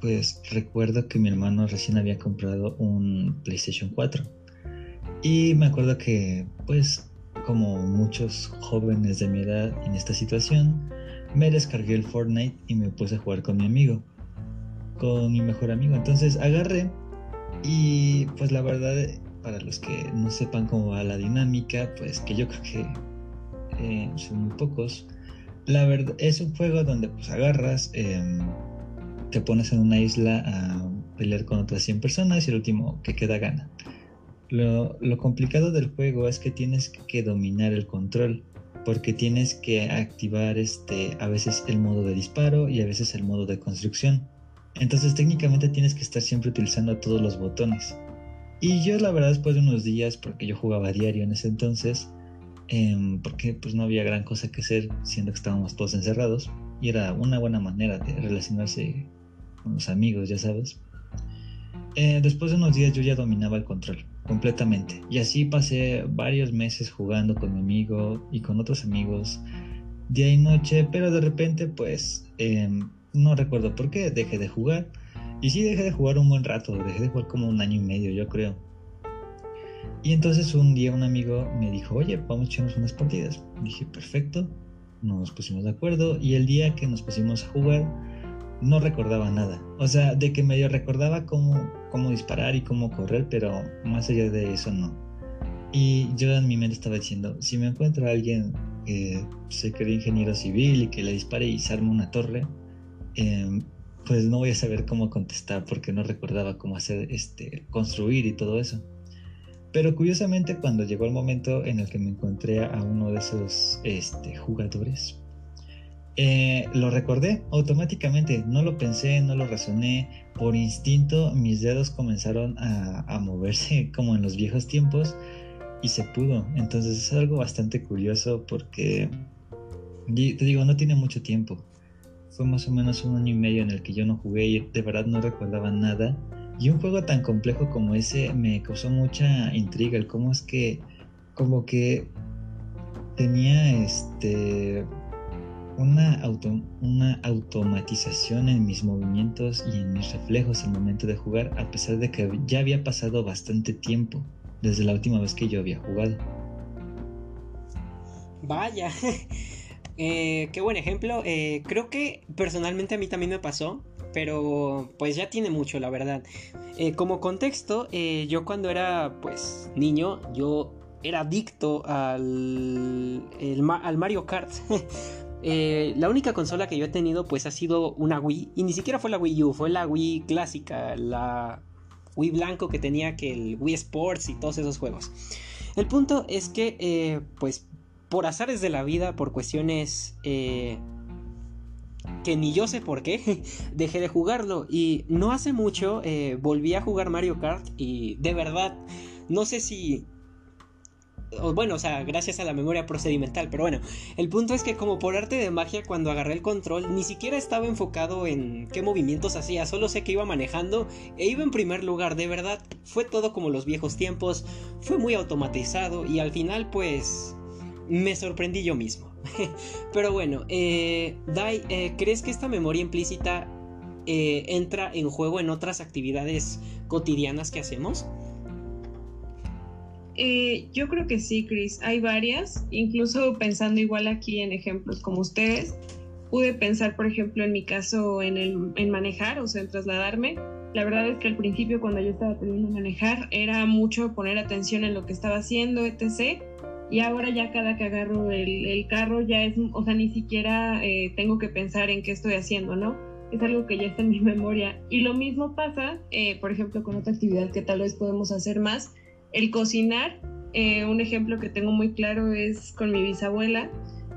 pues recuerdo que mi hermano recién había comprado un PlayStation 4. Y me acuerdo que, pues, como muchos jóvenes de mi edad en esta situación, me descargué el Fortnite y me puse a jugar con mi amigo con mi mejor amigo. Entonces agarré y pues la verdad, para los que no sepan cómo va la dinámica, pues que yo creo que eh, son muy pocos. La verdad es un juego donde pues agarras, em, te pones en una isla a pelear con otras 100 personas y el último que queda gana. Lo, lo complicado del juego es que tienes que dominar el control porque tienes que activar este a veces el modo de disparo y a veces el modo de construcción. Entonces técnicamente tienes que estar siempre utilizando todos los botones. Y yo la verdad después de unos días, porque yo jugaba diario en ese entonces, em, porque pues no había gran cosa que hacer, siendo que estábamos todos encerrados, y era una buena manera de relacionarse con los amigos, ya sabes. Eh, después de unos días yo ya dominaba el control completamente. Y así pasé varios meses jugando con mi amigo y con otros amigos, día y noche, pero de repente pues... Em, no recuerdo por qué, dejé de jugar. Y sí dejé de jugar un buen rato, dejé de jugar como un año y medio, yo creo. Y entonces un día un amigo me dijo, oye, vamos a echarnos unas partidas. dije, perfecto, nos pusimos de acuerdo. Y el día que nos pusimos a jugar, no recordaba nada. O sea, de que medio recordaba cómo, cómo disparar y cómo correr, pero más allá de eso no. Y yo en mi mente estaba diciendo, si me encuentro a alguien que se cree ingeniero civil y que le dispare y se arme una torre, Em, pues no voy a saber cómo contestar porque no recordaba cómo hacer este construir y todo eso. Pero curiosamente cuando llegó el momento en el que me encontré a uno de esos este, jugadores, eh, lo recordé automáticamente, no lo pensé, no lo razoné, por instinto mis dedos comenzaron a, a moverse como en los viejos tiempos y se pudo. Entonces es algo bastante curioso porque, te digo, no tiene mucho tiempo fue más o menos un año y medio en el que yo no jugué y de verdad no recordaba nada. Y un juego tan complejo como ese me causó mucha intriga, el cómo es que como que tenía este una, auto, una automatización en mis movimientos y en mis reflejos al momento de jugar, a pesar de que ya había pasado bastante tiempo desde la última vez que yo había jugado. Vaya, Eh, qué buen ejemplo. Eh, creo que personalmente a mí también me pasó, pero pues ya tiene mucho, la verdad. Eh, como contexto, yo cuando era pues niño, yo era adicto al, al Mario Kart. la única consola que yo he tenido pues ha sido una Wii y ni siquiera fue la Wii U, fue la Wii clásica, la Wii blanco que tenía que el Wii Sports y todos esos juegos. El punto es que pues por azares de la vida, por cuestiones eh, que ni yo sé por qué, dejé de jugarlo. Y no hace mucho eh, volví a jugar Mario Kart y de verdad, no sé si... Bueno, o sea, gracias a la memoria procedimental, pero bueno, el punto es que como por arte de magia cuando agarré el control ni siquiera estaba enfocado en qué movimientos hacía, solo sé que iba manejando e iba en primer lugar, de verdad, fue todo como los viejos tiempos, fue muy automatizado y al final pues me sorprendí yo mismo. Pero bueno, eh, Dai, eh, ¿crees que esta memoria implícita eh, entra en juego en otras actividades cotidianas que hacemos? yo creo que sí, Chris. Hay varias, incluso pensando igual aquí en ejemplos como ustedes. Pude pensar, por ejemplo, en mi caso, en, el, en manejar, o sea, en trasladarme. La verdad es que al principio, cuando yo estaba aprendiendo a manejar, era mucho poner atención en lo que estaba haciendo, etc y ahora ya cada que agarro el, carro ya es, o sea, ni siquiera eh, tengo que pensar en qué estoy haciendo, ¿no? Es algo que ya está en mi memoria. Y lo mismo pasa, eh, por ejemplo, con otra actividad que tal vez podemos hacer más, El cocinar, eh, un ejemplo que tengo muy claro es con mi bisabuela,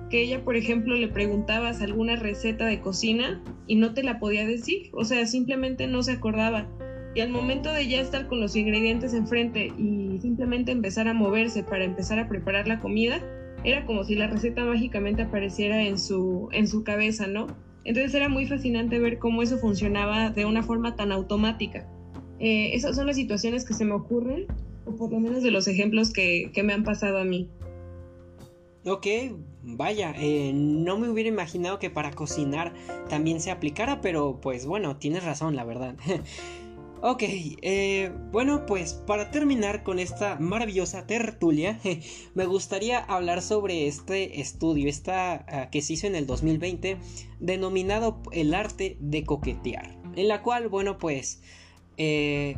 que ella, por ejemplo, le preguntabas alguna receta de cocina y no te la podía decir, o sea, simplemente no se acordaba. Y al momento de ya estar con los ingredientes enfrente y simplemente empezar a moverse para empezar a preparar la comida, era como si la receta mágicamente apareciera en su, en su cabeza, ¿no? Entonces era muy fascinante ver cómo eso funcionaba de una forma tan automática. Eh, esas son las situaciones que se me ocurren, o por lo menos de los ejemplos que, que me han pasado a mí. Ok, vaya, eh, no me hubiera imaginado que para cocinar también se aplicara, pero pues bueno, tienes razón, la verdad. ok, eh, bueno, pues para terminar con esta maravillosa tertulia, me gustaría hablar sobre este estudio, ah, que se hizo en el 2020, denominado El arte de coquetear, en la cual, bueno, pues... Eh,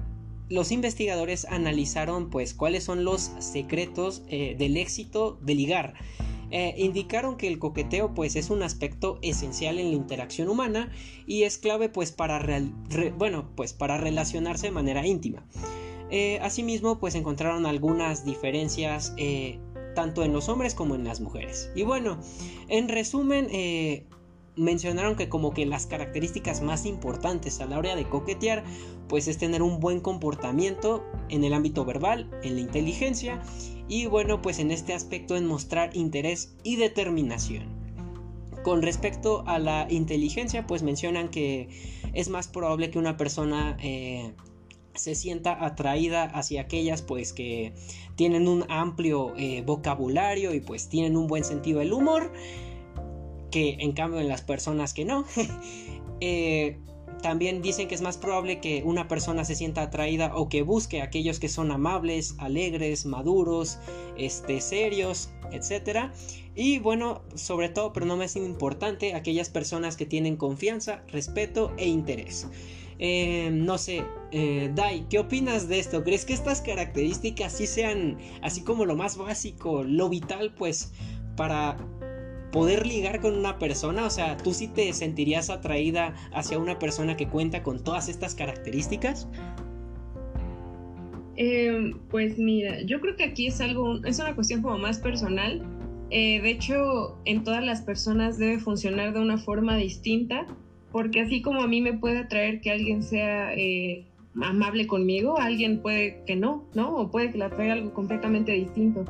los investigadores analizaron pues cuáles son los secretos eh, del éxito de ligar. Eh, indicaron que el coqueteo pues es un aspecto esencial en la interacción humana y es clave pues para, bueno, pues, para relacionarse de manera íntima. Eh, asimismo pues encontraron algunas diferencias tanto en los hombres como en las mujeres. Y bueno, en resumen, mencionaron que como que las características más importantes a la hora de coquetear pues es tener un buen comportamiento en el ámbito verbal, en la inteligencia y bueno pues en este aspecto en mostrar interés y determinación. Con respecto a la inteligencia pues mencionan que es más probable que una persona eh, se sienta atraída hacia aquellas pues que tienen un amplio eh, vocabulario y pues tienen un buen sentido del humor que en cambio en las personas que no. Eh, también dicen que es más probable que una persona se sienta atraída o que busque a aquellos que son amables, alegres, maduros, este, serios, etc. Y bueno, sobre todo, pero no más importante, aquellas personas que tienen confianza, respeto e interés. Eh, no sé, eh, Dai, ¿qué opinas de esto? ¿Crees que estas características sí sean así como lo más básico, lo vital, pues, para poder ligar con una persona? O sea, ¿tú sí te sentirías atraída hacia una persona que cuenta con todas estas características? Em, pues mira, yo creo que aquí es algo, es una cuestión como más personal. Eh, de hecho, en todas las personas debe funcionar de una forma distinta, porque así como a mí me puede atraer que alguien sea eh, amable conmigo, alguien puede que no, ¿no? O puede que le atraiga algo completamente distinto.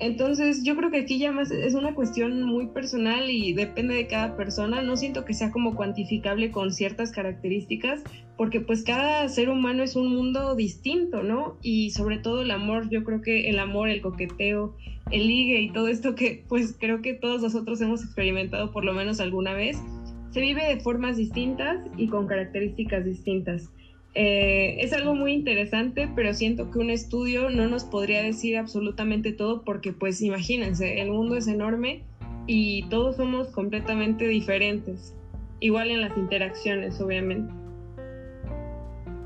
Entonces yo creo que aquí ya más es una cuestión muy personal y depende de cada persona. No siento que sea como cuantificable con ciertas características, porque pues cada ser humano es un mundo distinto, ¿no? Y sobre todo el amor, yo creo que el amor, el coqueteo, el ligue y todo esto que pues creo que todos nosotros hemos experimentado por lo menos alguna vez, se vive de formas distintas y con características distintas. Eh, es algo muy interesante, pero siento que un estudio no nos podría decir absolutamente todo porque pues imagínense, el mundo es enorme y todos somos completamente diferentes, igual en las interacciones, obviamente.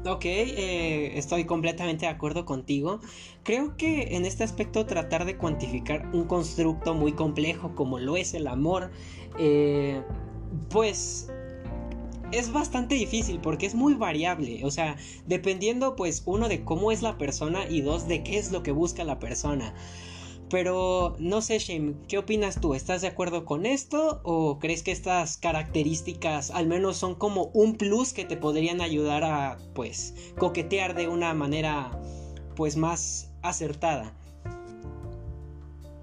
Ok, eh, estoy completamente de acuerdo contigo. Creo que en este aspecto tratar de cuantificar un constructo muy complejo como lo es el amor, eh, pues es bastante difícil porque es muy variable. O sea, dependiendo pues uno de cómo es la persona y dos de qué es lo que busca la persona. Pero no sé, Shane, ¿qué opinas tú? ¿Estás de acuerdo con esto? ¿O crees que estas características al menos son como un plus que te podrían ayudar a pues coquetear de una manera pues más acertada?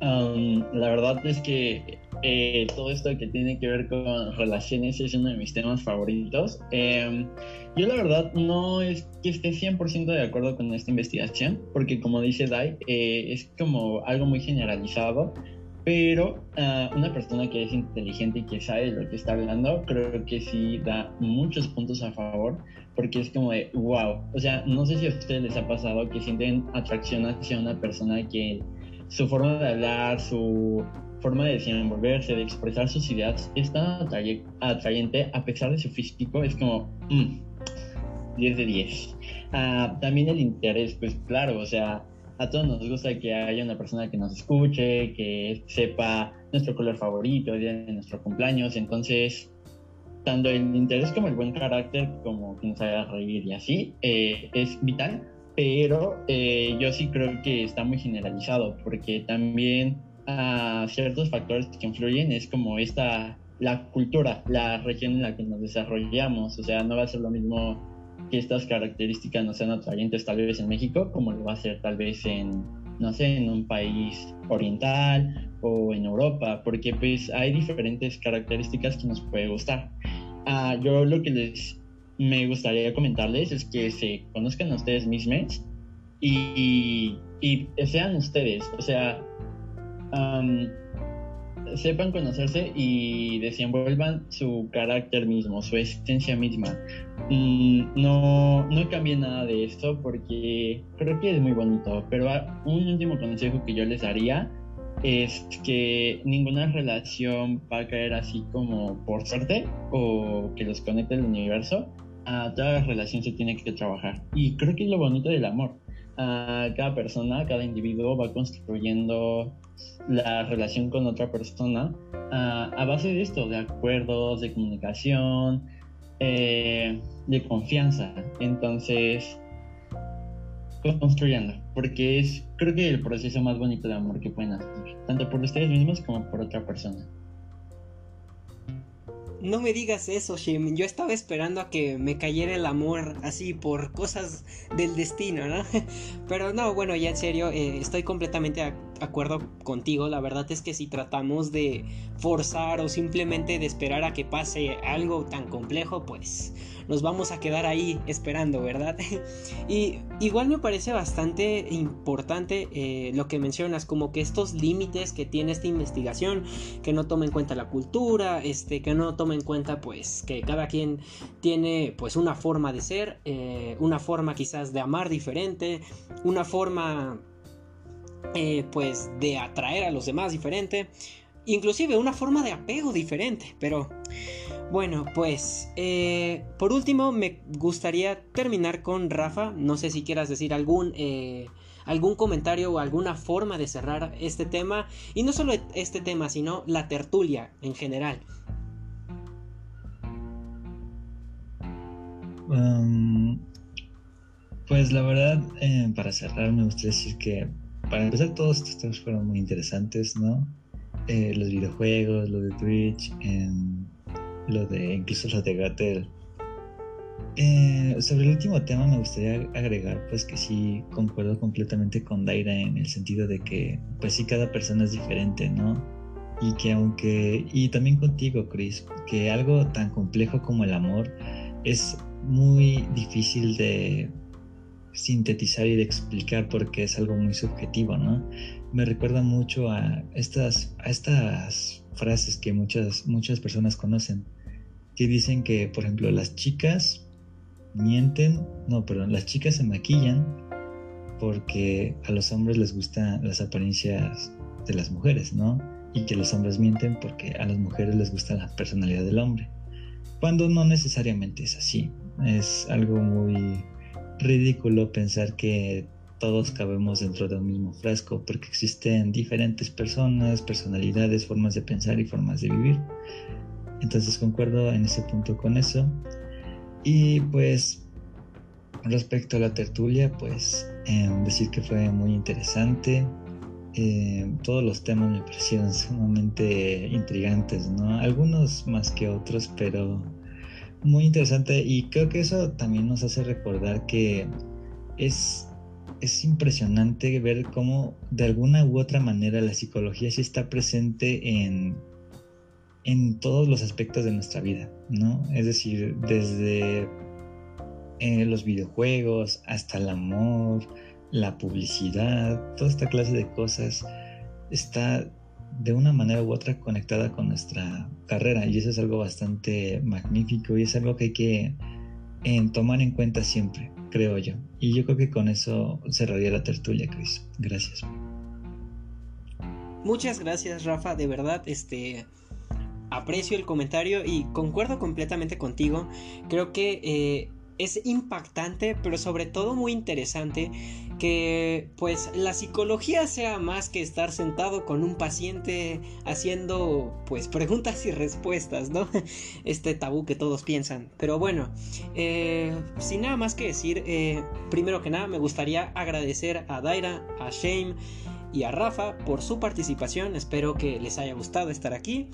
La verdad es que eh, todo esto que tiene que ver con relaciones es uno de mis temas favoritos. Em, yo la verdad no es que esté 100% de acuerdo con esta investigación, porque como dice Dai, eh, es como algo muy generalizado, pero uh, una persona que es inteligente y que sabe de lo que está hablando, creo que sí da muchos puntos a favor, porque es como de, wow, o sea, no sé si a ustedes les ha pasado que sienten atracción hacia una persona que su forma de hablar, su forma de desenvolverse, de expresar sus ideas es tan atrayente a pesar de su físico, es como 10 mm, de 10. Ah, también el interés, pues claro, o sea, a todos nos gusta que haya una persona que nos escuche, que sepa nuestro color favorito, día de nuestro cumpleaños, entonces tanto el interés como el buen carácter, como que nos haga reír y así, eh, es vital pero eh, yo sí creo que está muy generalizado, porque también a ciertos factores que influyen es como esta, la cultura, la región en la que nos desarrollamos, o sea, no va a ser lo mismo que estas características no sean atrayentes tal vez en México como lo va a ser tal vez en, no sé, en un país oriental o en Europa, porque pues hay diferentes características que nos puede gustar. Ah, yo lo que les me gustaría comentarles es que se conozcan a ustedes mismos y, y, sean ustedes, o sea, sepan conocerse y desenvuelvan su carácter mismo, su esencia misma. Mm, no, no cambie nada de esto porque creo que es muy bonito, pero un último consejo que yo les daría es que ninguna relación va a caer así como por suerte o que los conecte el universo. A toda relación se tiene que trabajar. Y creo que es lo bonito del amor. A cada persona, cada individuo va construyendo la relación con otra persona a base de esto, de acuerdos, de comunicación, eh, de confianza. Entonces, construyendo, porque es creo que el proceso más bonito de amor que pueden hacer, tanto por ustedes mismos como por otra persona. No me digas eso, Shim. Yo estaba esperando a que me cayera el amor así por cosas del destino, ¿no? Pero no, bueno, ya en serio, eh, estoy completamente acuerdo contigo. La verdad es que si tratamos de forzar o simplemente de esperar a que pase algo tan complejo, pues nos vamos a quedar ahí esperando, ¿verdad? y igual me parece bastante importante eh, lo que mencionas, como que estos límites que tiene esta investigación, que no toma en cuenta la cultura, este, que no toma en cuenta pues que cada quien tiene pues una forma de ser, eh, una forma quizás de amar diferente, una forma eh, pues de atraer a los demás diferente, inclusive una forma de apego diferente, pero bueno, pues eh, por último me gustaría terminar con Rafa. No sé si quieras decir algún, eh, algún comentario o alguna forma de cerrar este tema. Y no solo este tema, sino la tertulia en general. Um, pues la verdad, para cerrar me gustaría decir que para empezar todos estos temas fueron muy interesantes, ¿no? los videojuegos, lo de Twitch. Em, lo de incluso lo de Gatel. Eh, sobre el último tema me gustaría agregar pues que sí concuerdo completamente con Daira en el sentido de que pues sí cada persona es diferente, ¿no? Y que aunque, y también contigo Chris, que algo tan complejo como el amor es muy difícil de sintetizar y de explicar porque es algo muy subjetivo, ¿no? Me recuerda mucho a estas, a estas frases que muchas, muchas personas conocen, que dicen que, por ejemplo, las chicas mienten, no, perdón, las chicas se maquillan porque a los hombres les gustan las apariencias de las mujeres, ¿no? Y que los hombres mienten porque a las mujeres les gusta la personalidad del hombre. Cuando no necesariamente es así. Es algo muy ridículo pensar que todos cabemos dentro de un mismo frasco porque existen diferentes personas, personalidades, formas de pensar y formas de vivir. Entonces concuerdo en ese punto con eso. Y pues respecto a la tertulia, pues em, decir que fue muy interesante. Em, todos los temas me parecieron sumamente intrigantes, ¿no? Algunos más que otros, pero muy interesante y creo que eso también nos hace recordar que es es impresionante ver cómo de alguna u otra manera la psicología sí está presente en, en todos los aspectos de nuestra vida, ¿no? Es decir, desde eh, los videojuegos hasta el amor, la publicidad, toda esta clase de cosas está de una manera u otra conectada con nuestra carrera y eso es algo bastante magnífico y es algo que hay que tomar en cuenta siempre creo yo. Y yo creo que con eso cerraría la tertulia, Chris. Gracias. Muchas gracias, Rafa. De verdad, este aprecio el comentario y concuerdo completamente contigo. Creo que eh, es impactante, pero sobre todo muy interesante que pues la psicología sea más que estar sentado con un paciente haciendo pues preguntas y respuestas, ¿no? Este tabú que todos piensan. Pero bueno, eh, sin nada más que decir, eh, primero que nada me gustaría agradecer a Daira, a Shame y a Rafa por su participación. Espero que les haya gustado estar aquí.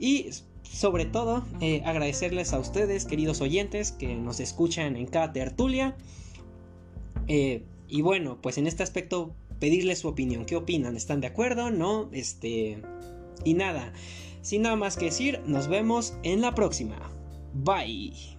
Y sobre todo, eh, agradecerles a ustedes, queridos oyentes, que nos escuchan en cada tertulia. Y bueno, pues en este aspecto pedirles su opinión. ¿Qué opinan? ¿Están de acuerdo? ¿No? Este... Y nada, sin nada más que decir, nos vemos en la próxima. Bye.